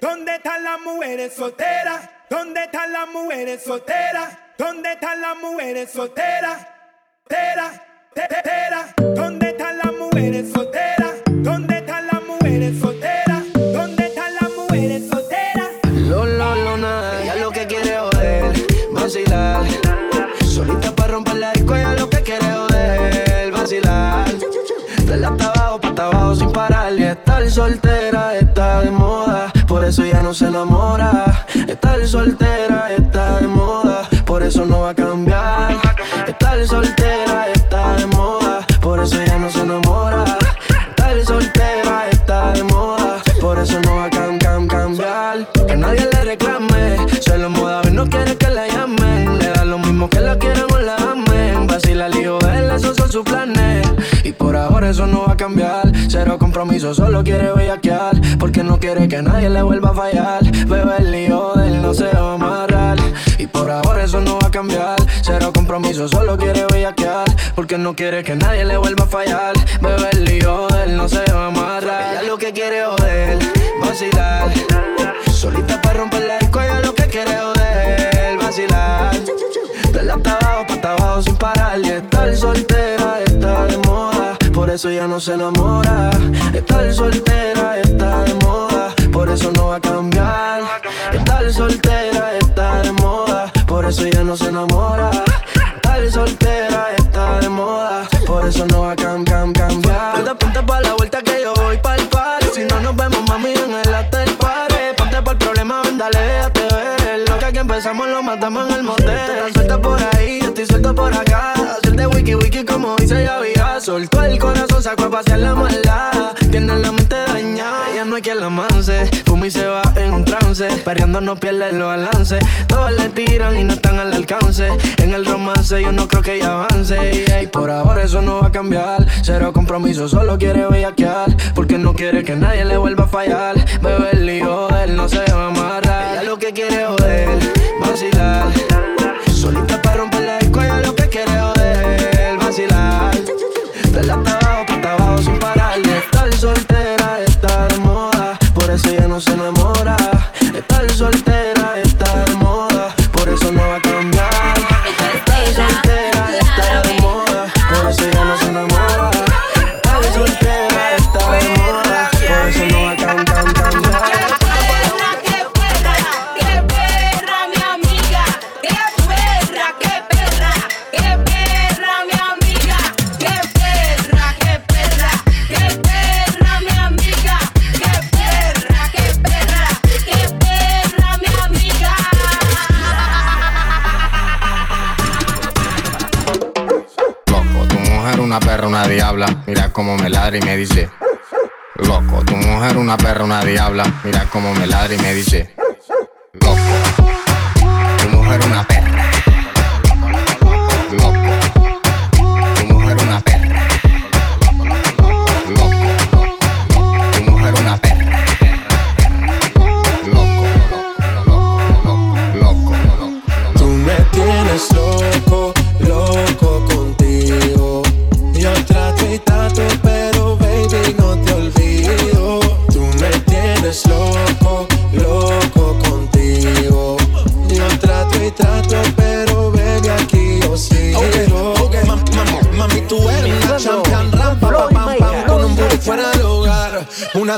¿Dónde están las mujeres solteras? ¿Dónde están las mujeres solteras? ¿Dónde están las mujeres solteras? Tera, tera, ¿Dónde están las mujeres solteras? ¿Dónde están las mujeres solteras? ¿Dónde están las mujeres solteras? Lo, lo, lo, nada, ya lo que quiere joder, vacilar. Solita para romper la disco, ya lo que quiere joder, vacilar. De la abajo, pa' abajo sin parar y estar soltera está de eso ya no se enamora. Estar soltera está de moda, por eso no va a cambiar. Estar soltera está de moda, por eso ya no se enamora. Estar soltera está de moda, por eso no va a cambiar. Que nadie le reclame, se lo moda, no quiere que la llamen. Le da lo mismo que la quieran o la amen. Vacila el hijo de él, esos son sus planes. Y por ahora eso no va a cambiar. Cero compromiso, solo quiere. Porque no quiere que nadie le vuelva a fallar. Bebe el lío de él no se va a amarrar. Y por ahora eso no va a cambiar. Cero compromiso, solo quiere bellaquear. Porque no quiere que nadie le vuelva a fallar. Bebe el lío de él no se va a amarrar. Ella lo que quiere joder, vacilar. Solita para romper la disco, ella lo que quiere joder, vacilar. De la abajo pa' abajo sin parar y estar soltera está de moda. Por eso ya no se enamora. Estar soltera está de moda. Por eso no va a cambiar. Estar soltera está de moda. Por eso ya no se enamora. Estar soltera está de moda. Por eso no va a cambiar, cambiar. Ponte, pa' la vuelta que yo voy pa' el party. Si no nos vemos, mami, en el hotel party. Ponte pa' el problema, ven, dale, déjate ver. Lo que aquí empezamos lo matamos en el motel. Suelta por ahí, estoy suelto por acá. Hacerte wiki wiki como dice ya había. Soltó el corazón, sacó a pasear la maldad. Tiene la mente dañada, ya no hay quien la manse. Fuma y se va en un trance. Perreando no pierde los balances. Todos le tiran y no están al alcance. En el romance yo no creo que ella avance. Y por ahora eso no va a cambiar. Cero compromiso, solo quiere bellaquear. Porque no quiere que nadie le vuelva a fallar. Bebe el lío de él no se va a amarrar. Ella lo que quiere joder, y me dice.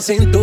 Una cintura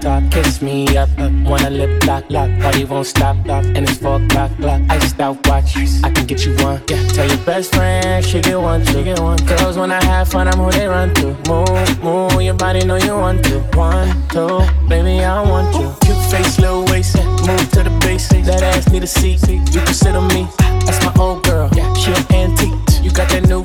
top, kiss me up, up. Wanna lip lock, lock, body won't stop, lock. And it's four o'clock, clock. Iced out watch, I can get you one. Yeah, tell your best friend she get one, she get one. Girls when I have fun, I'm who they run to. Move, move, your body know you want to. One, two, baby I want you. Cute face, little waist, move to the basics. That ass need a seat, you can sit on me. That's my old girl, she an antique. You got that new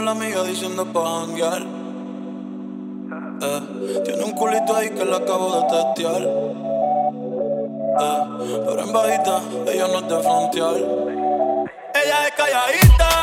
La amiga diciendo pa' janguear. Eh, tiene un culito ahí que le acabo de testear. Eh, pero en bajita, ella no es de frontear. Ella es calladita,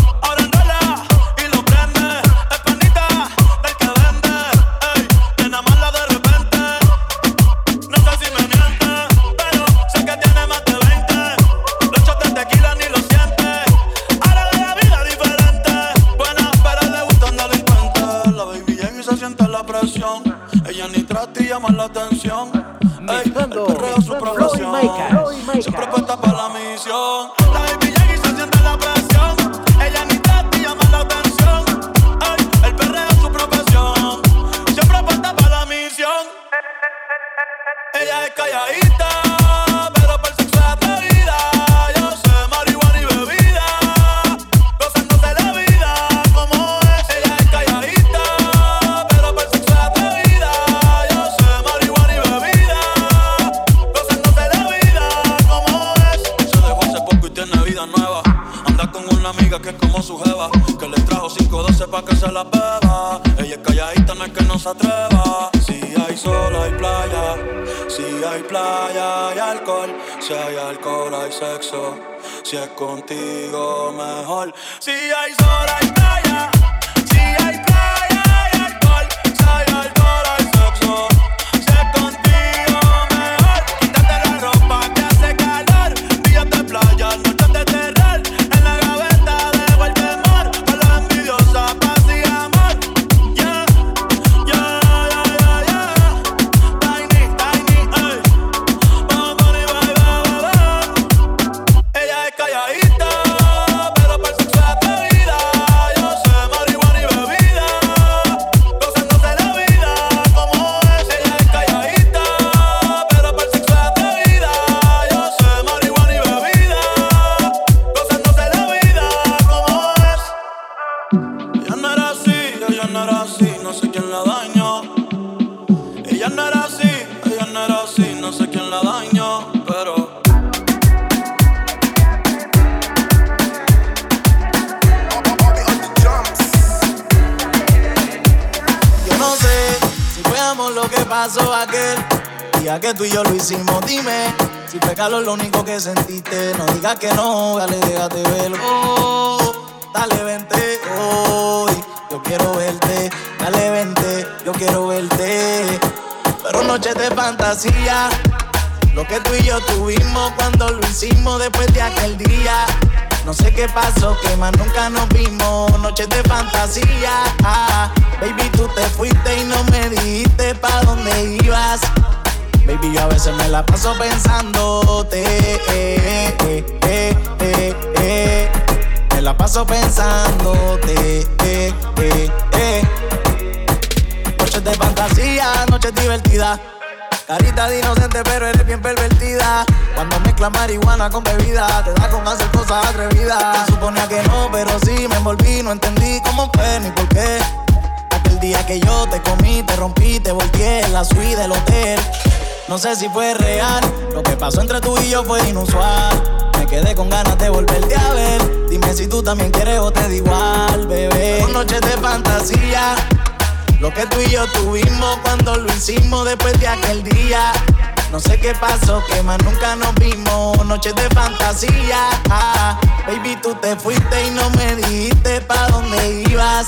lo que pasó aquel día que tú y yo lo hicimos. Dime si fue calor lo único que sentiste. No digas que no, dale, déjate verlo. Oh, dale, vente hoy. Yo quiero verte, dale, vente. Yo quiero verte. Pero noches de fantasía. Lo que tú y yo tuvimos cuando lo hicimos después de aquel día. No sé qué pasó, que más nunca nos vimos. Noches de fantasía. Ah, baby, tú te fuiste y no me dijiste pa' dónde ibas. Baby, yo a veces me la paso pensándote. eh, eh, eh. Me la paso pensándote. Noches de fantasía, noches divertidas. Carita de inocente, pero eres bien pervertida. Cuando mezclas marihuana con bebida, te da con hacer cosas atrevidas. Suponía que no, pero sí me envolví. No entendí cómo fue ni por qué. Aquel día que yo te comí, te rompí, te volteé en la suite del hotel. No sé si fue real, lo que pasó entre tú y yo fue inusual. Me quedé con ganas de volverte a ver. Dime si tú también quieres o te da igual, bebé. Noches de fantasía. Lo que tú y yo tuvimos cuando lo hicimos después de aquel día. No sé qué pasó, que más nunca nos vimos. Noches de fantasía. Ah, baby, tú te fuiste y no me dijiste pa' dónde ibas.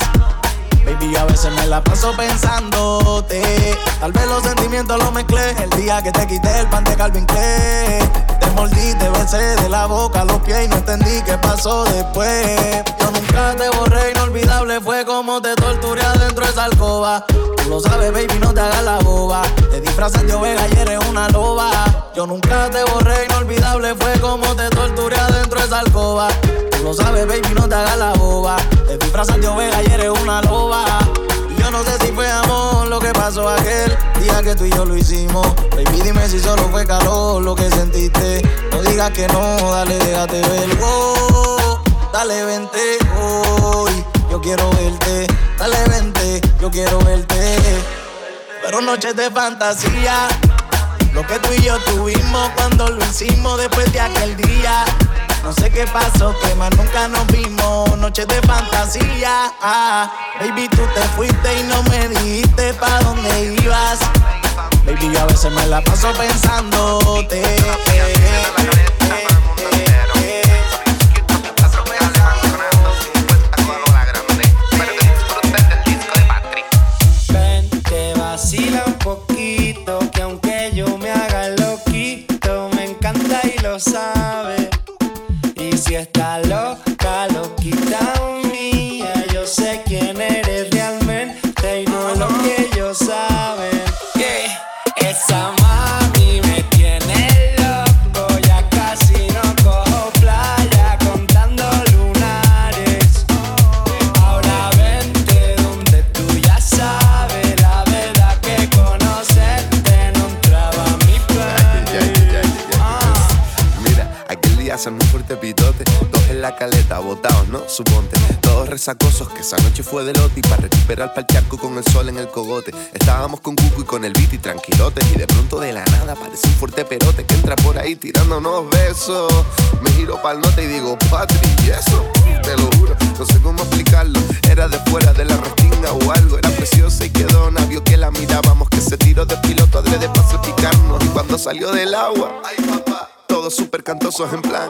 Baby, a veces me la paso pensándote. Tal vez los sentimientos los mezclé. El día que te quité el pan de Calvin Klein. Te mordí, te besé de la boca a los pies y no entendí qué pasó después. Yo nunca te borré, inolvidable fue como te torturé adentro de esa alcoba. Tú lo sabes, baby, no te hagas la boba. Te disfrazas de oveja y eres una loba. Yo nunca te borré, inolvidable fue como te torturé adentro de esa alcoba. Tú lo sabes, baby, no te hagas la boba. Te disfrazas de oveja y eres una loba. Yo no sé si fue amor lo que pasó aquel día que tú y yo lo hicimos. Baby, dime si solo fue calor lo que sentiste. No digas que no, dale, déjate ver. Dale, vente hoy. Yo quiero verte. Dale, vente, yo quiero verte. Pero noches de fantasía. Lo que tú y yo tuvimos cuando lo hicimos después de aquel día. No sé qué pasó, que más nunca nos vimos. Noches de fantasía. Ah, baby, tú te fuiste y no me dijiste pa' dónde ibas. Baby, yo a veces me la paso pensándote. Noche fue de lote. Y para recuperar pa'l charco con el sol en el cogote. Estábamos con Cuco y con el beat y tranquilotes. Y de pronto de la nada aparece un fuerte perote que entra por ahí tirándonos besos. Me giro pa'l norte y digo, Patri, ¿y eso? Te lo juro, no sé cómo explicarlo. Era de fuera de la restinga o algo. Era preciosa y quedó vio que la mirábamos. Que se tiró de piloto adrede para salpicarnos. Y cuando salió del agua, ay papá. Todos súper cantosos en plan.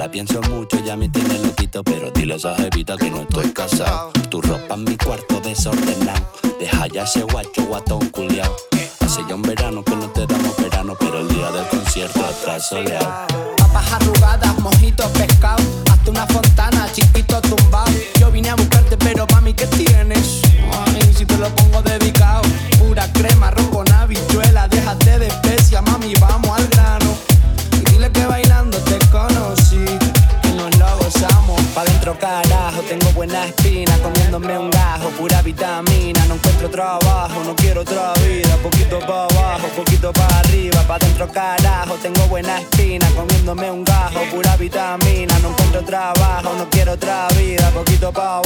La pienso mucho, ya me tiene loquito, pero dile a esa jevita que no estoy casado. Tu ropa en mi cuarto desordenado. Deja ya ese guacho guatón culiao. Hace ya un verano que no te damos verano, pero el día del concierto atrás soleado. Papas arrugadas, mojitos, pescado. Hasta una fontana, chiquito tumbado. Yo vine a buscarte, carajo, tengo buena espina. Comiéndome un gajo, pura vitamina. No encuentro trabajo, no quiero otra vida. Poquito pa'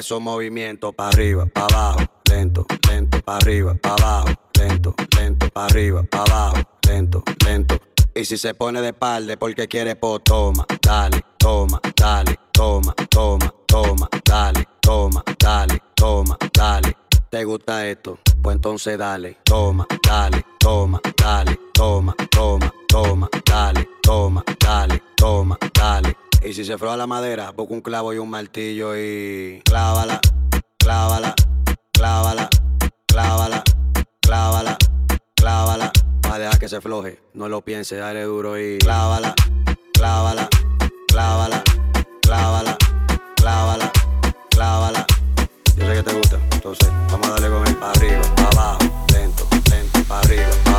esos movimientos para arriba, para abajo, lento, lento, para arriba, para abajo, lento, lento, para arriba, para abajo, lento, lento. Y si se pone de espalda porque quiere po, toma, dale, toma, dale, toma, toma, toma, dale, toma, dale, toma, dale. ¿Te gusta esto? Pues entonces dale, toma, dale, toma, dale, toma, toma, toma, dale, toma, dale, toma, dale. Y si se froa la madera, busca un clavo y un martillo y clávala, clávala, clávala, clávala, clávala, clávala. Va a dejar que se floje, no lo piense, dale duro y clávala, clávala, clávala, clávala, clávala, clávala. Yo sé que te gusta, entonces vamos a darle con él para arriba, para abajo, lento, lento, para arriba.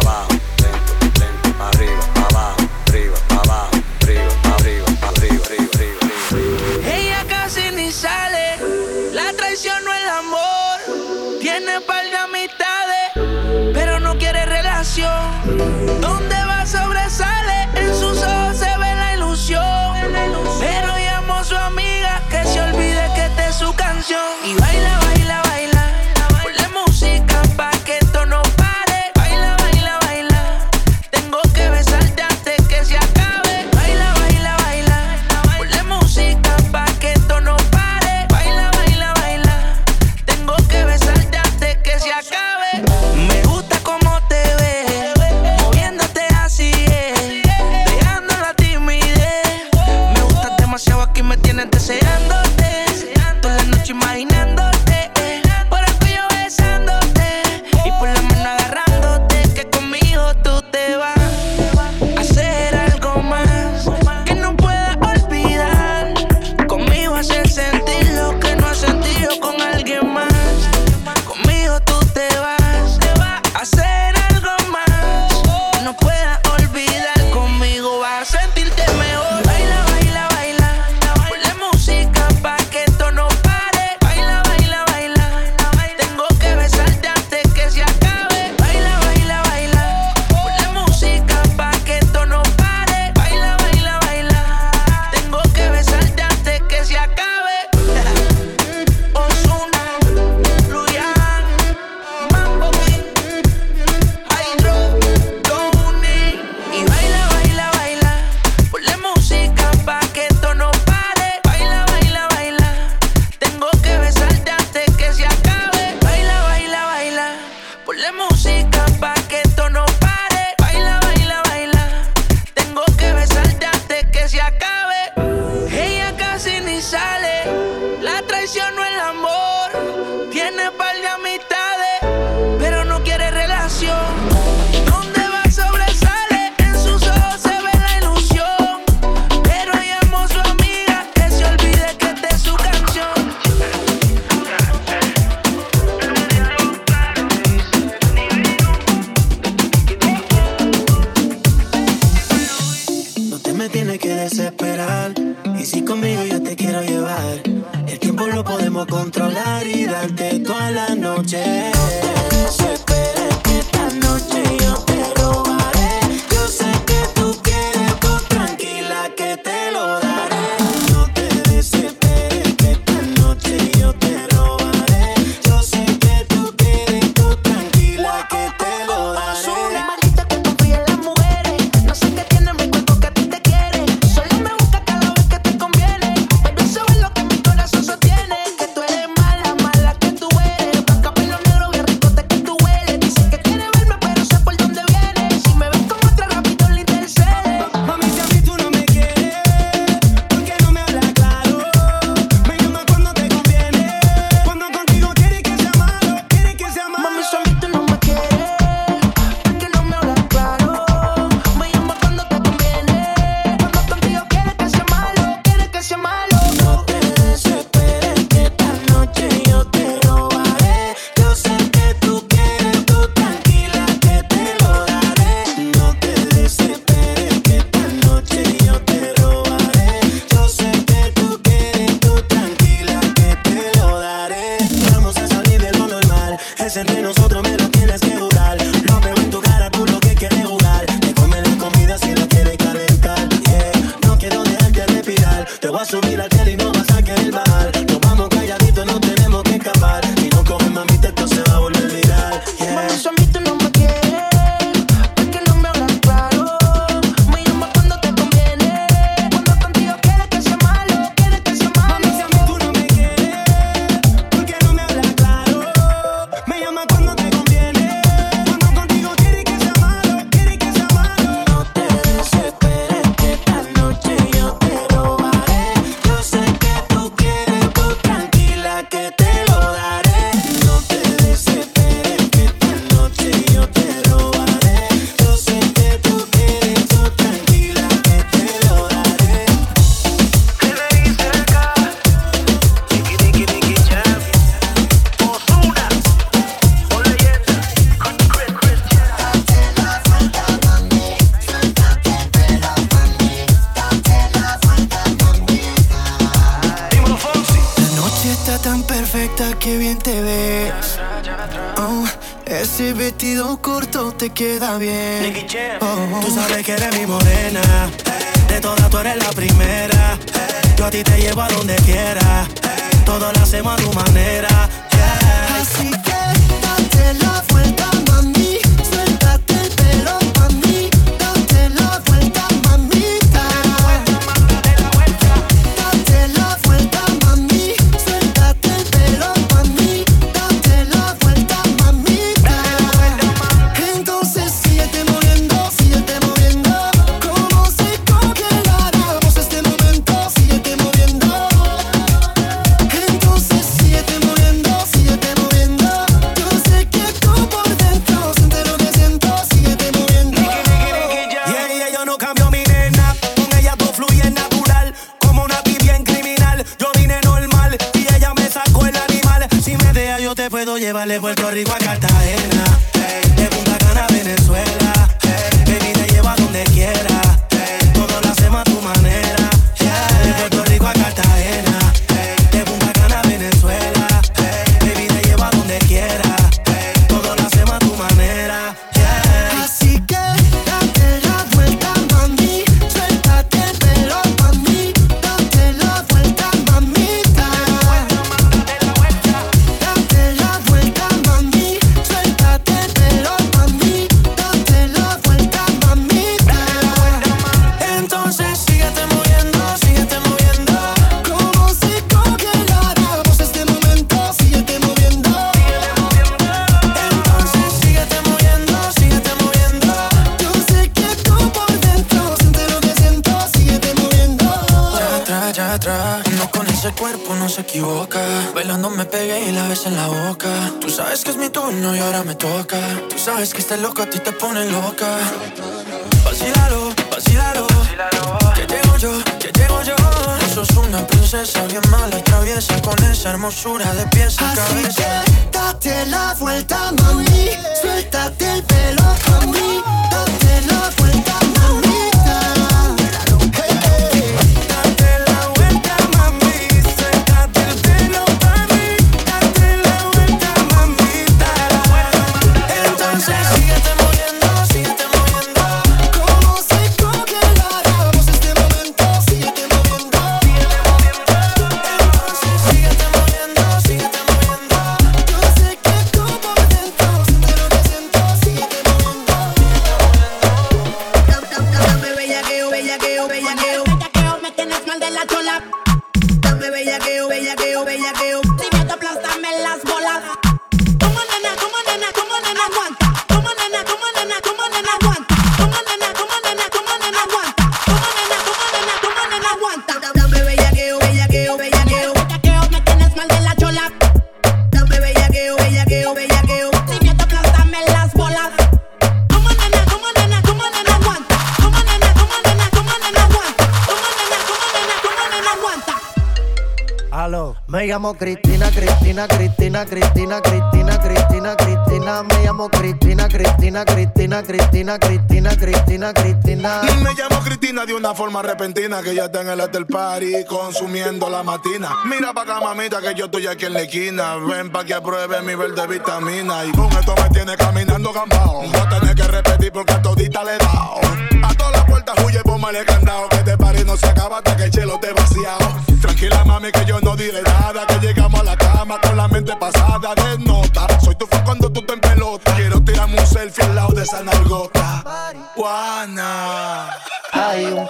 Una forma repentina que ya está en el after party consumiendo la matina. Mira pa' acá, mamita, que yo estoy aquí en la esquina. Ven pa' que apruebe mi verde vitamina. Y con esto me tiene caminando gambao. No tenés que repetir porque a todita le he dado. A todas las puertas huye, póngale candado. Que este party no se acaba hasta que el chelo te vaciado. Tranquila, mami, que yo no diré nada. Que llegamos a la cama con la mente pasada de nota. Soy tu fan cuando tú te en pelota. Quiero tirarme un selfie al lado de esa nalgota.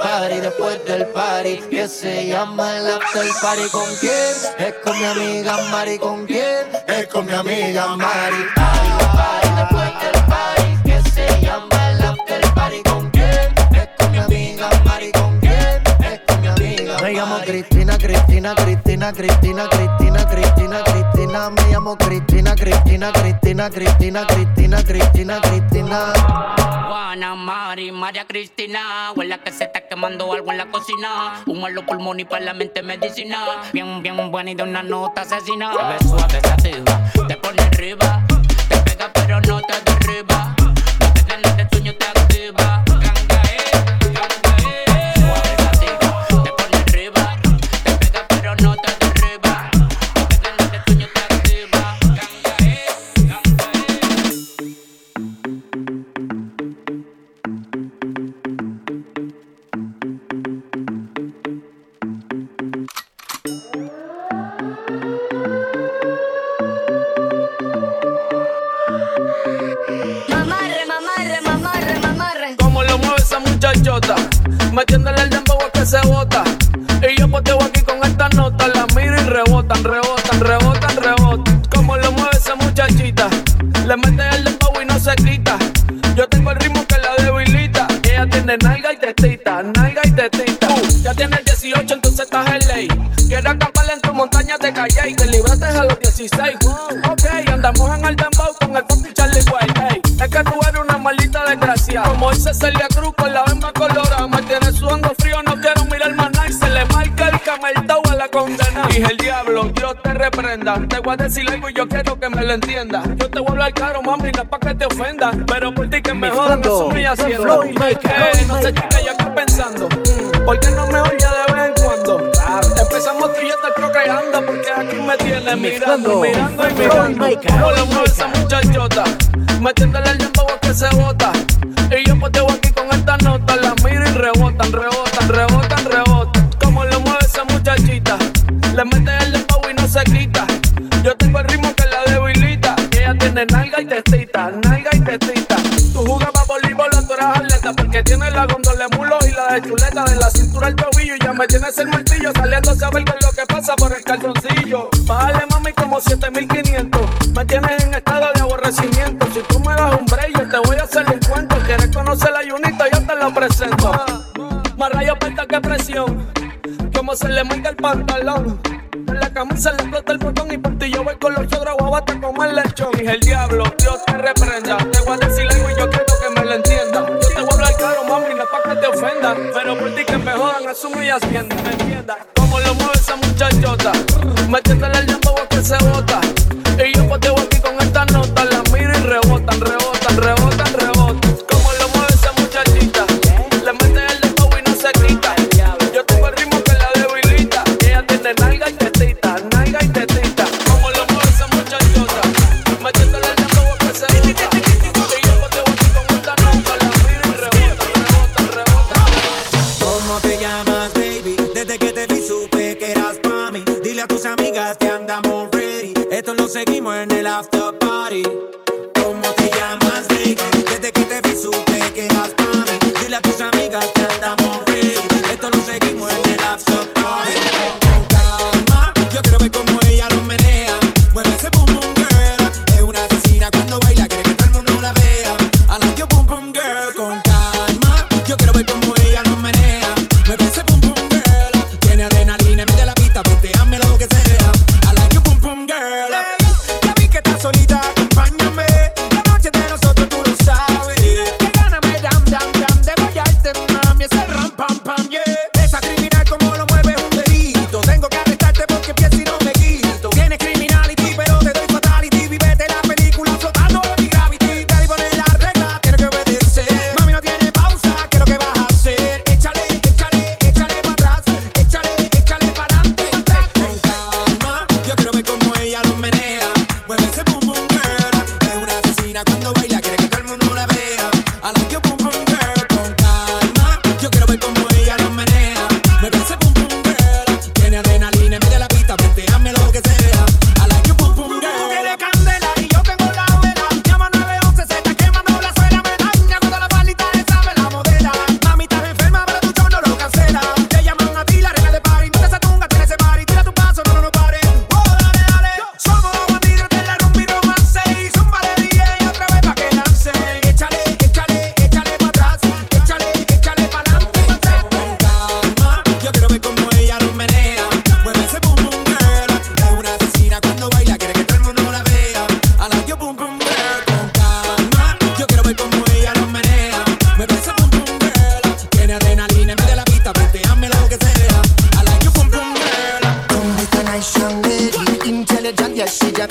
party después del party que se llama el after party. ¿Con quién? Es con mi amiga Mari. ¿Con quién? Es con mi amiga Mari. Party, party después del party que se llama el after party. ¿Con quién? Es con mi amiga Mari. ¿Con quién? Es con mi amiga Mari. Me llamo Cristina, Cristina, Cristina, Cristina, Cristina, Cristina. Cristina Cristina, me llamo Cristina, Cristina, Cristina, Cristina, Cristina, Cristina, Cristina. Juana, Mari, María Cristina, huela que se está quemando algo en la cocina. Humo en los y para la mente medicina. Bien, bien buena y de una nota asesina. Te ves suave, te pone arriba, te pega pero no te derriba. a decir algo y yo quiero que me lo entienda. Yo te vuelvo al caro, mami, no es pa' que te ofenda. Pero por ti que me jodan, eso me haciendo. No sé qué yo estoy pensando. Mm, porque no me oye de vez en cuando. Empezamos tú y yo te Porque aquí me tienes mirando, mirando y mirando. Hola, mueve esa muchachota. Metiéndole el el martillo, saliendo a saber con lo que pasa por el calzoncillo. Bájale mami como 7500. Me tienes en estado de aborrecimiento. Si tú me das un break, yo te voy a hacer un cuento. Quieres conocer la Junita, yo te la presento. Más rayos, que presión. Como se le marca el pantalón. En la camisa le metiéndole el dembow que se bota.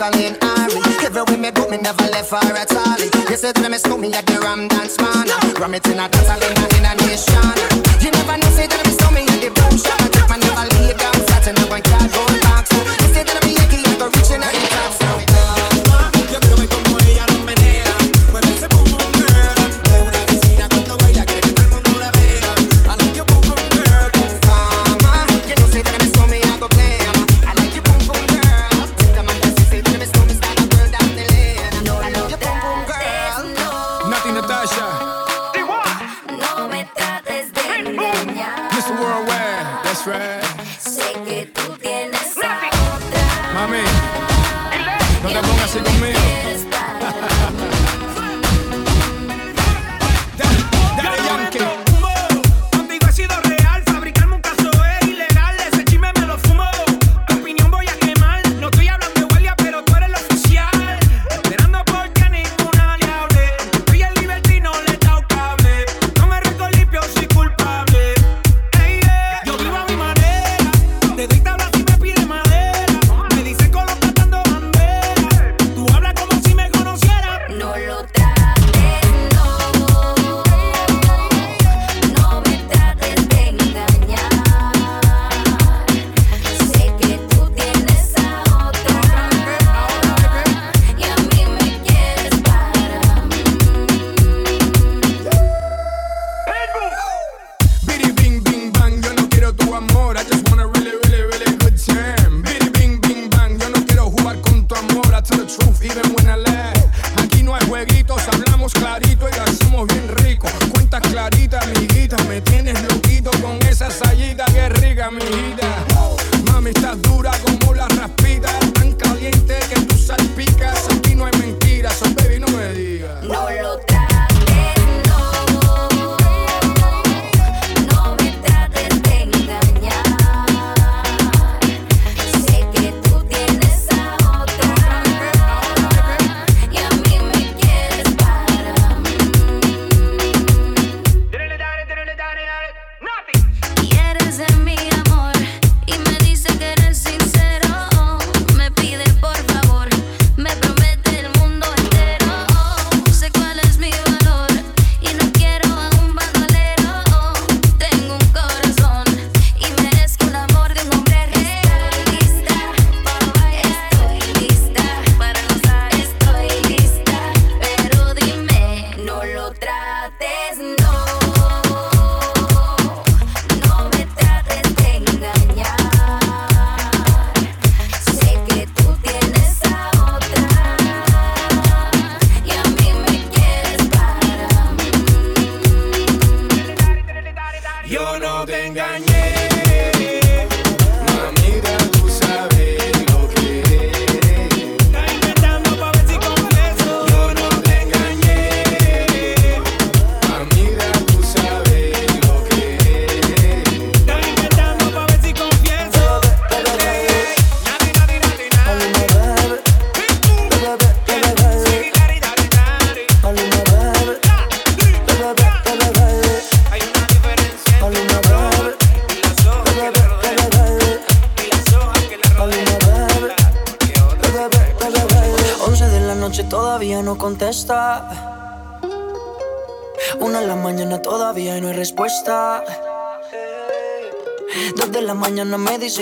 Colleen Harry. Everywhere me go, me never left far at all. You said when me snoop me at the Ram Dance man. Ram it in a dance hall in a, in a nation. You never know say that me snoop me at the boom shot.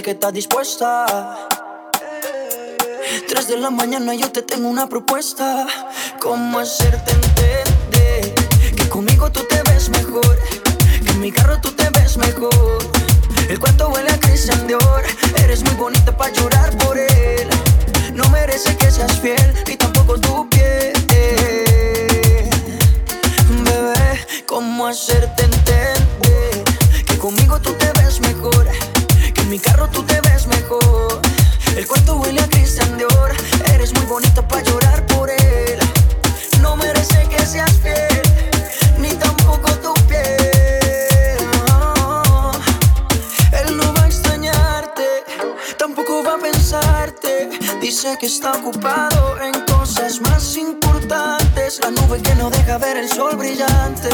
Que está dispuesta. Tres de la mañana yo te tengo una propuesta. ¿Cómo hacerte entender que conmigo tú te ves mejor? Que en mi carro tú te ves mejor. El cuarto huele a Christian Dior. Eres muy bonita para llorar carro tú te ves mejor. El cuarto huele a Christian Dior. Eres muy bonita para llorar por él. No merece que seas fiel, ni tampoco tu piel. Él no va a extrañarte, tampoco va a pensarte. Dice que está ocupado en cosas más importantes. La nube que no deja ver el sol brillante.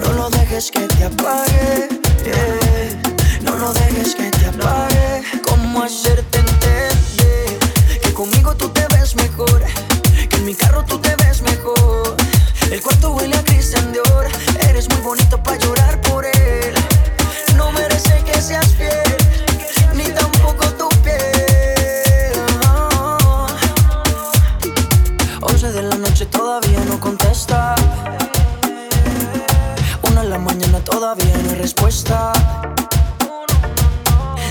No lo dejes que te apague. No dejes que te apague. ¿Cómo hacerte entender que conmigo tú te ves mejor? Que en mi carro tú te ves mejor. El cuarto huele a Christian Dior. Eres muy bonito para llorar por él. No merece que seas fiel, ni tampoco tu piel. No. Once de la noche todavía no contesta. Una de la mañana todavía no hay respuesta.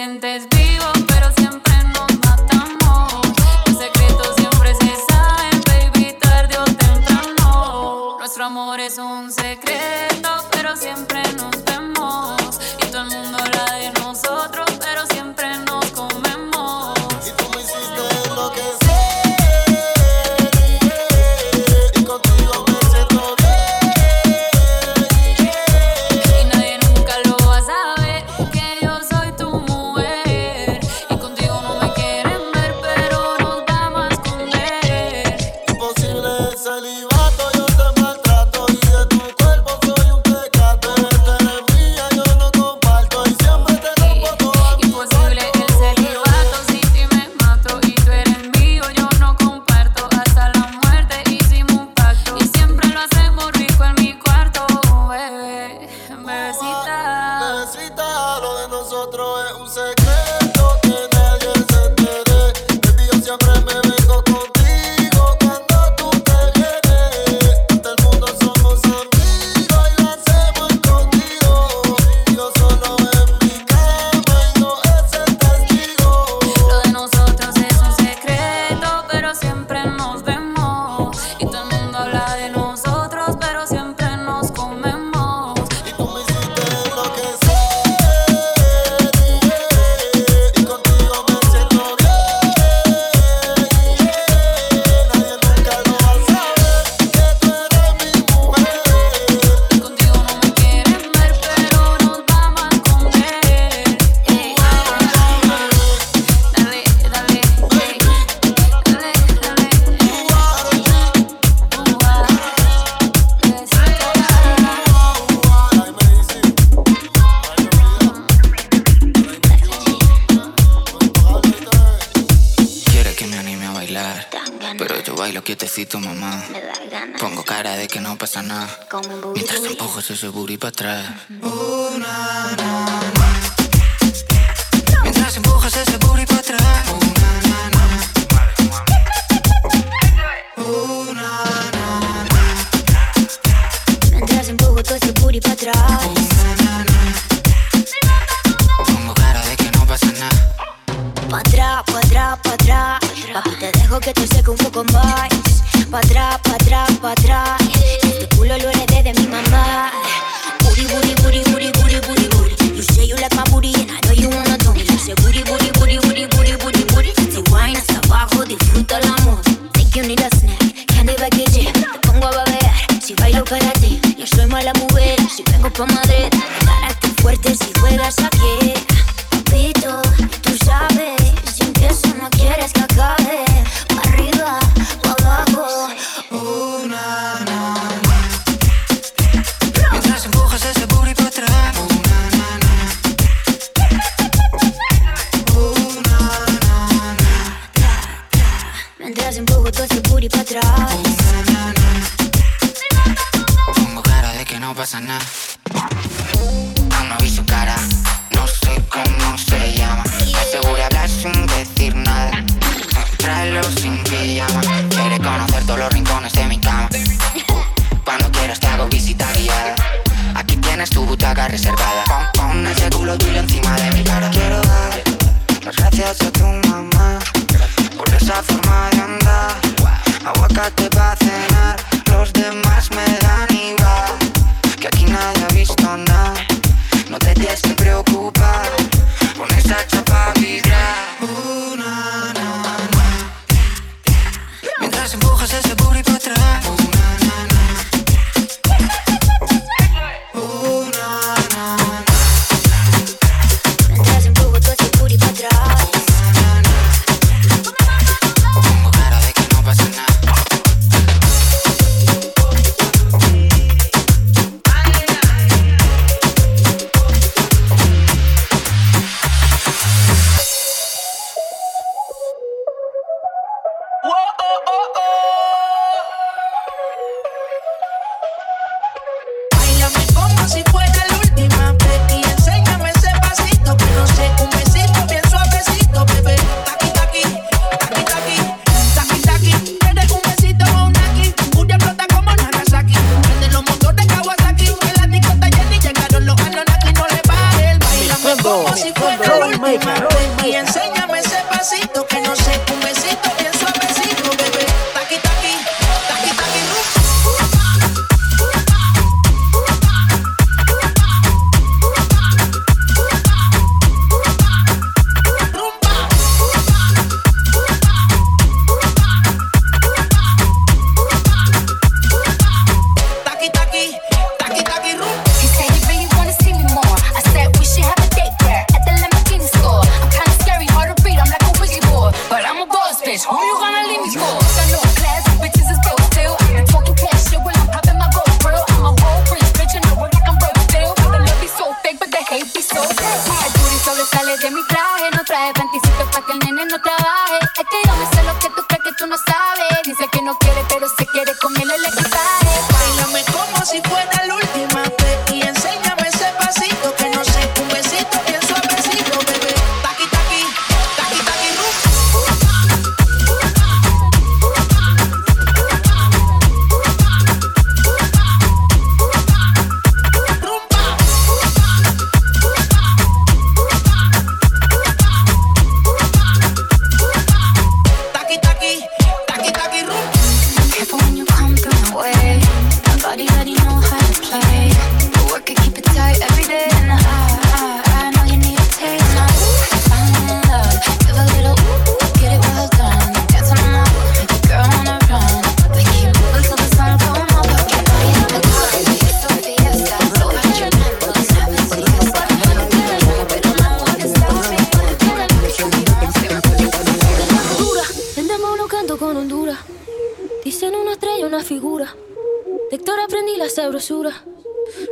Conmigo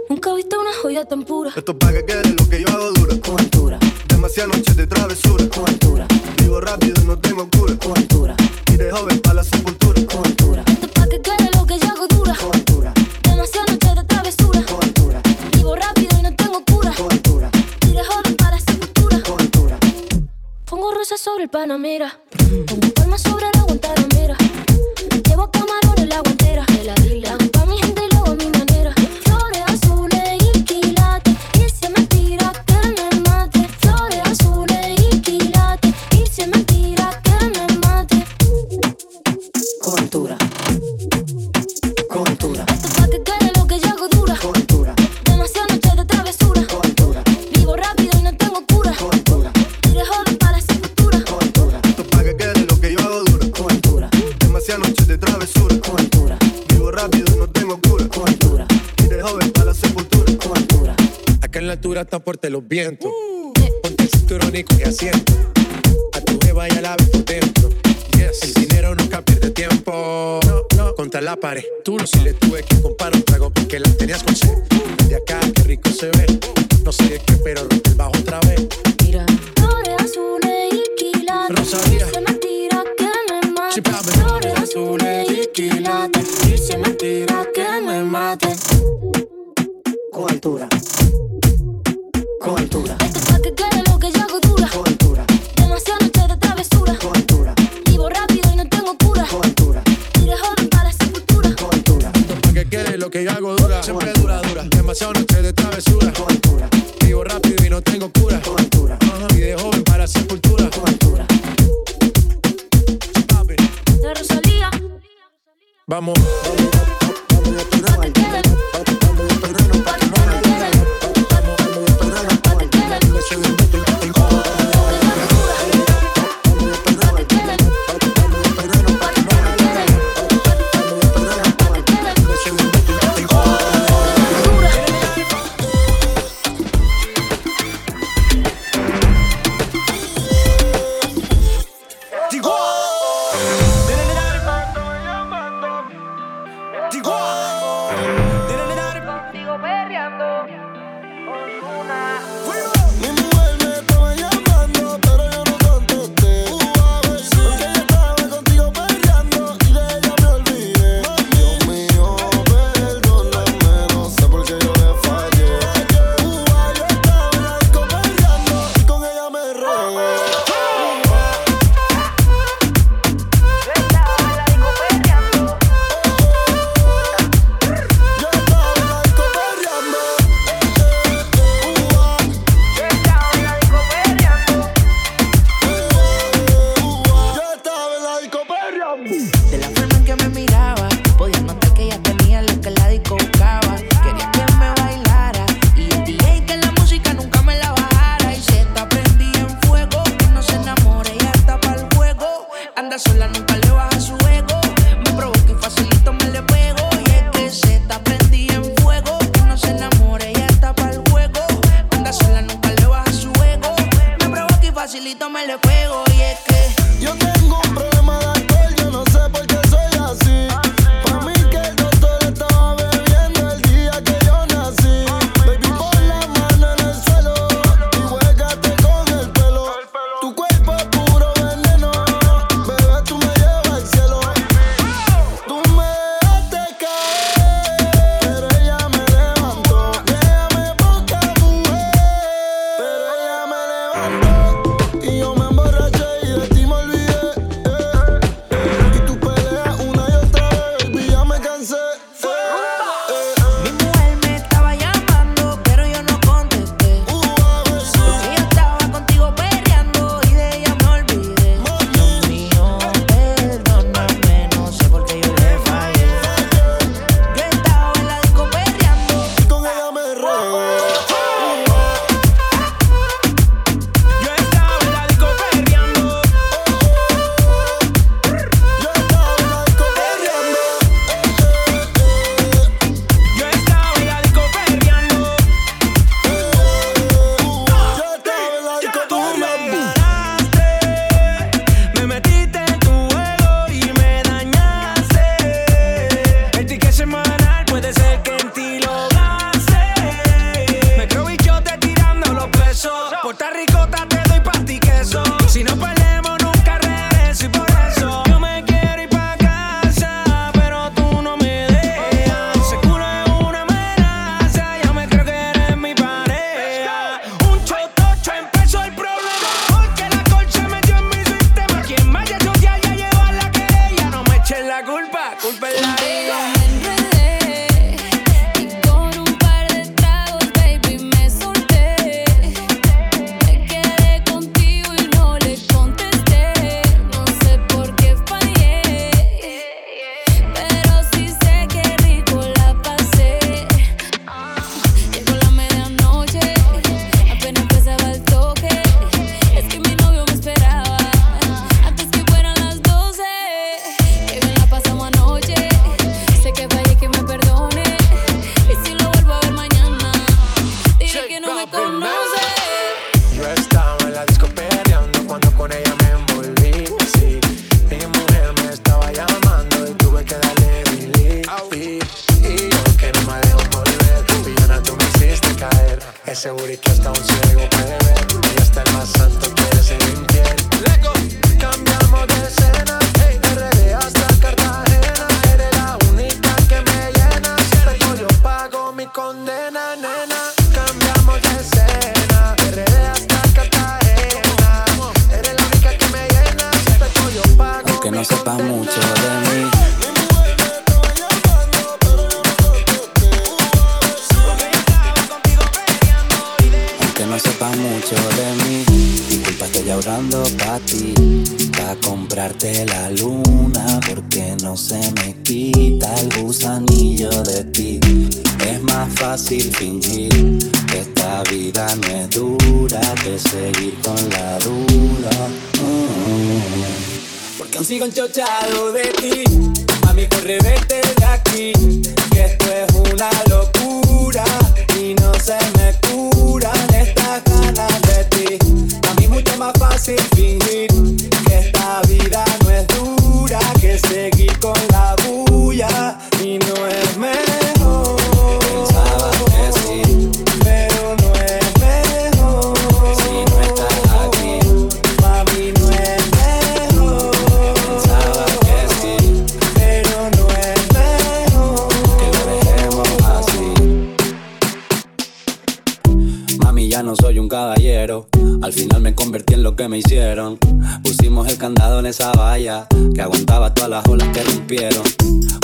Nunca viste una joya tan pura. Esto para que quede lo que yo hago dura. Con altura. Demasiadas noches de travesura. Con altura. Vivo rápido, y no tengo cura. Con altura. Y de joven para la sepultura. Con altura. Esto para que quede lo que yo hago dura. Con altura. Demasiadas noches de travesura. Con altura. Vivo rápido y no tengo cura. Con altura. Y de joven para la sepultura. Con altura. Pongo rosas sobre el Panamera. Pongo palmas sobre la Guantanamera. cintura tan fuerte los vientos. Uh. Ponte el cinturón y asiento. A tu jeva ya la ves dentro. Yes. El dinero nunca pierde tiempo. No, no. Contra la pared. Tú no si le tuve que comprar un trago porque la tenías con sed. De acá, qué rico se ve. No sé de qué, pero rompe el bajo otra vez. Mira, flores azules y quilates. Rosalía. Dice mentira que me mate. Flores azules y quilates. Dice mentira que me mate. Con altura. Coventura. Este saque que era lo que yo hago dura. Coventura. Demasiado noche de travesura. Vivo rápido y no tengo cura. Coventura. Joven para la sepultura. Coventura. que quieres lo que yo hago dura. Siempre dura, dura. Demasiado noche de travesura. Vivo rápido y no tengo cura. Coventura. De joven para sepultura. Coventura. Rosalía. Vamos. Es más fácil fingir que esta vida no es dura que seguir con la dura. Mm. Porque aún sigo enchochado de ti. Mami, corre, vete de aquí. Que esto es una locura que aguantaba todas las olas que rompieron.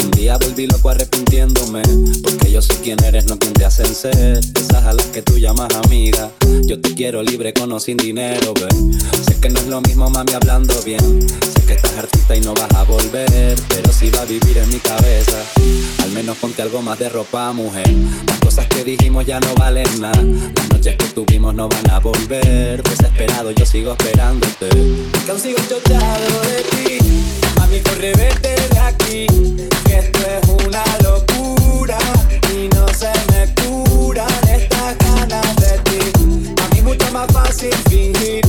Un día volví loco arrepintiéndome. Porque yo sé quién eres, no quien te hacen ser. Esas a que tú llamas amiga. Yo te quiero libre con o sin dinero, ven. Sé que no es lo mismo, mami, hablando bien. Sé que estás artista y no vas a volver. Pero sí va a vivir en mi cabeza. Al menos ponte algo más de ropa, mujer. Las cosas que dijimos ya no valen nada. Las noches que tuvimos no van a volver. Desesperado, yo sigo esperándote. Que aún sigo chochado de ti. Mami, corre, vete de aquí. Que esto es una locura. Y no se me curan fácil fingir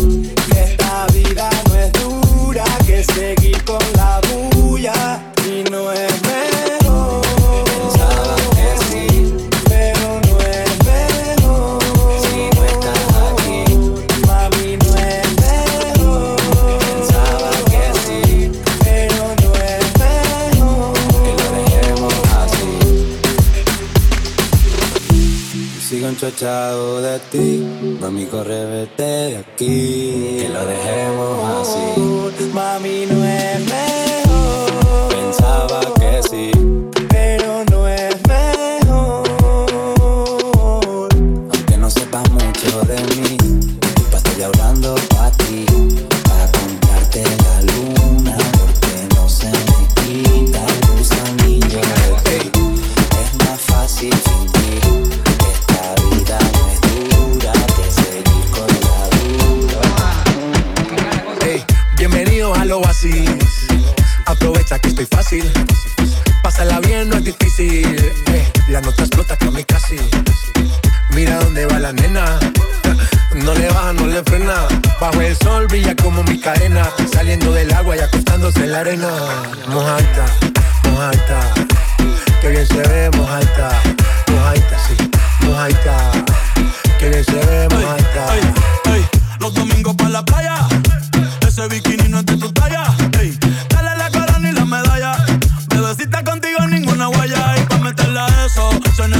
que esta vida no es dura que seguir con la bulla y no es mejor. Pensaba que sí, pero no es mejor. Si no estás aquí, mami no es mejor. Pensaba que sí, pero no es mejor. Que lo dejemos así. Sigo enchochado de ti, mami corre vete de aquí, que lo dejemos así. Mami no es mejor, pensaba que sí, pero no es mejor. Aunque no sepas mucho de mí, pa' estoy hablando pa' ti, para comprarte la luna, porque no se me quita el gusanillo de ti. Es más fácil fácil. Pásala bien, no es difícil. Ey, la nota explota casi. Mira dónde va la nena. No le baja, no le frena. Bajo el sol brilla como mi cadena. Saliendo del agua y acostándose en la arena. Mojaita, mojaita. Que bien se ve, mojaita. Mojaita, sí, mojaita. Que bien se ve, mojaita. Los domingos para la playa. Ese bikini no es de tu talla.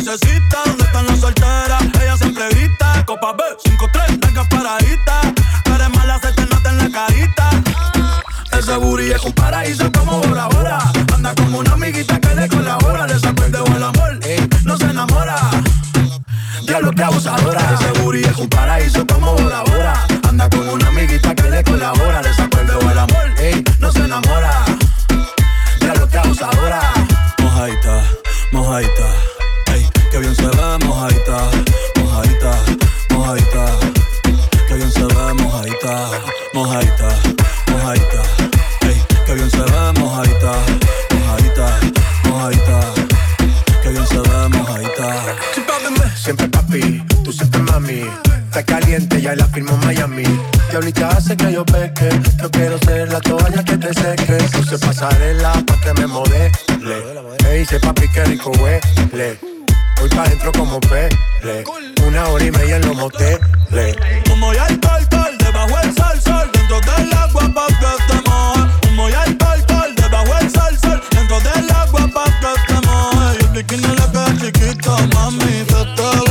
Necesita. ¿Dónde están las solteras? Ella siempre grita. Copa B, 5-3, largas paraditas. Tú eres mala, se te nota en la carita. Ese booty es un paraíso como Bora Bora. Anda como una amiguita que le colabora. Le saco el amor, no se enamora. Diablo que abusadora. Ese booty es un paraíso como Diablita hace que yo peque. Yo quiero ser la toalla que te seque. Puse pasarela pa' que me modele. Me dice papi que rico huele. Voy pa' dentro como pele. Una hora y media en los moteles. Como ya el sol, debajo el sol, sol, dentro del agua pa' que te mojes. Como ya el sol, debajo el sol, sol, dentro del agua pa' que te mojes. Y el bikini le queda chiquito, mami, que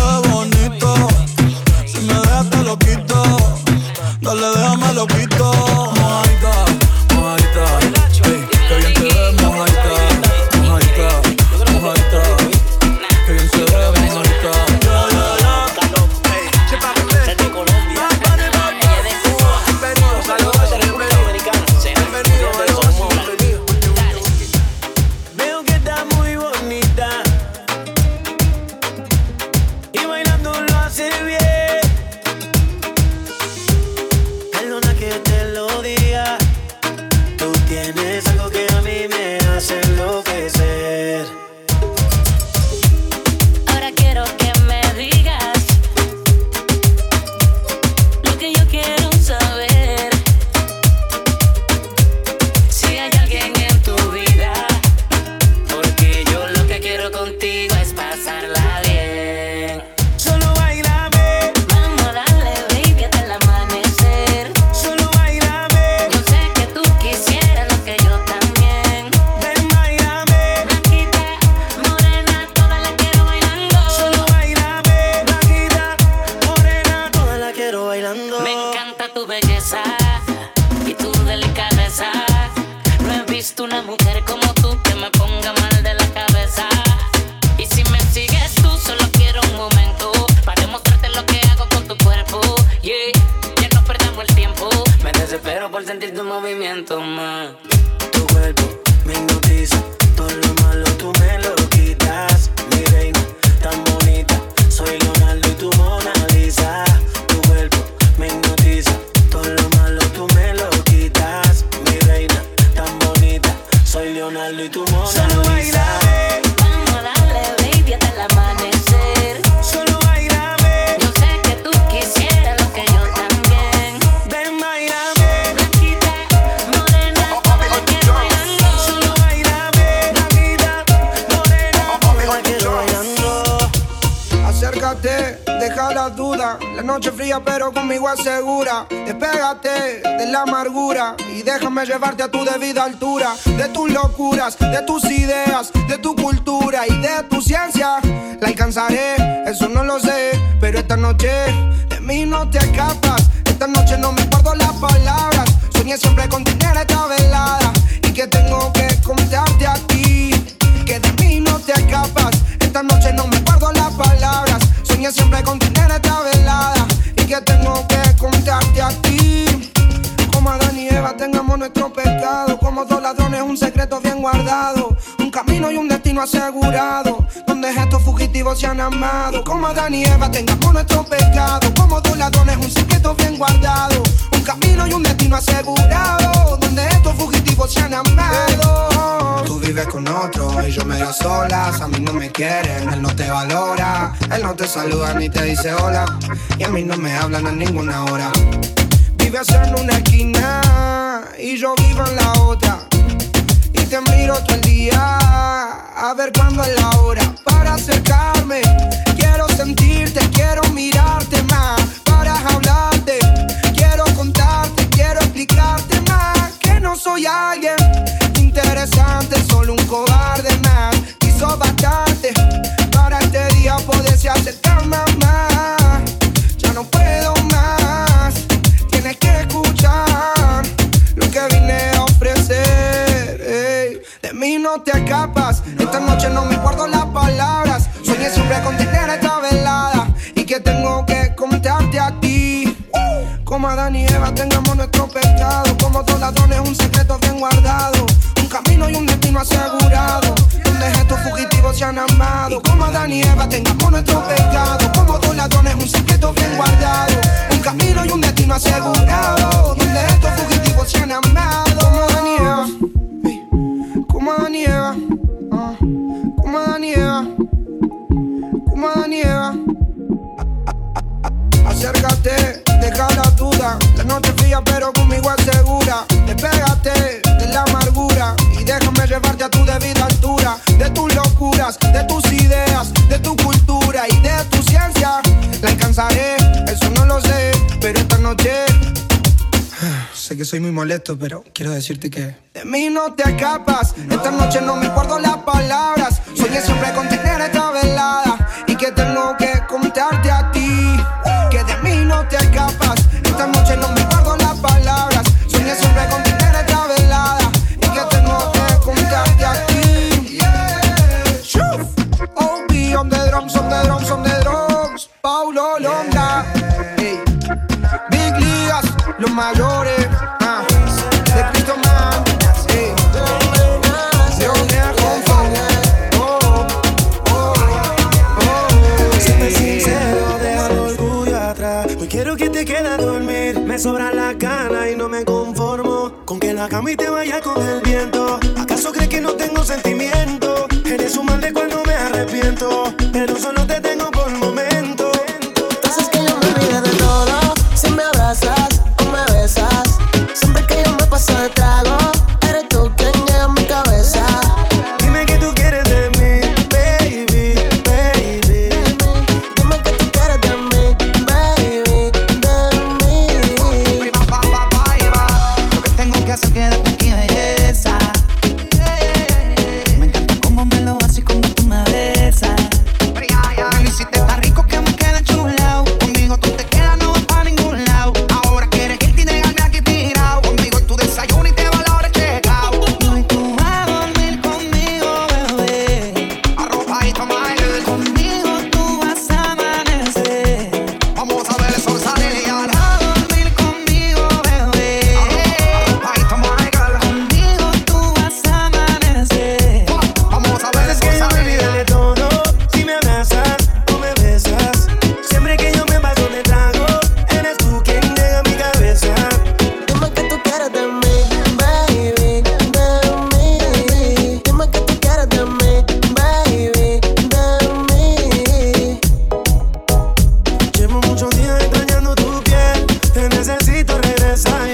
de tu cultura y de tu ciencia. La alcanzaré, eso no lo sé. Pero esta noche de mí no te escapas. Esta noche no me acuerdo las palabras. Soñé siempre con tener esta velada. Y que tengo que contarte a ti. Que de mí no te escapas. Esta noche no me acuerdo las palabras. Soñé siempre con tener esta velada. Y que tengo que contarte a ti. Como Adán y Eva tengamos nuestro pecado. Como dos ladrones, un secreto bien guardado. Un camino y un destino asegurado. Donde estos fugitivos se han amado. Como Adán y Eva tengamos nuestro pecado. Como dos ladrones, un secreto bien guardado. Un camino y un destino asegurado. Donde estos fugitivos se han amado. Tú vives con otro y yo medio solas. A mí no me quieren, él no te valora. Él no te saluda ni te dice hola. Y a mí no me hablan a ninguna hora. Vives en una esquina y yo vivo en la otra. Y te miro todo el día a ver cuándo es la hora para acercarme. Quiero sentirte, quiero mirarte más para hablarte. Quiero contarte, quiero explicarte más que no soy alguien interesante, solo un cobarde más. Hizo bastante para este día poderse acercarme más. Ya no puedo más, tienes que escuchar lo que vine. De mí no te escapas, esta noche no me guardo las palabras. Soñé siempre con tener esta velada y que tengo que contarte a ti. Como Adán y Eva tengamos nuestro pecado, como dos ladrones un secreto bien guardado. Un camino y un destino asegurado, donde estos fugitivos se han amado. Como Adán y Eva tengamos nuestro pecado, como dos ladrones un secreto bien guardado. Un camino y un destino asegurado, donde estos fugitivos se han amado. Como Adán y Eva, como y Eva, ah, como Eva, como Eva. Acércate, deja la duda. La noche fría, pero conmigo es segura. Despégate de la amargura y déjame llevarte a tu debida altura. De tus locuras, de tus ideas, de Que soy muy molesto, pero quiero decirte que de mí no te escapas. Esta noche no me guardo las palabras. Soñé siempre con tener esta velada y que tengo que contarte a ti. Que de mí no te escapas. Esta noche no me guardo las palabras. Soñé siempre con tener esta velada y que tengo que contarte a ti. On the drums, on the drums, on the drums. Paulo Londra. Ey. Big Ligas, los mayores. Sobra la gana y no me conformo con que la cama te vaya con el viento. ¿Acaso crees que no tengo sentimiento? regresa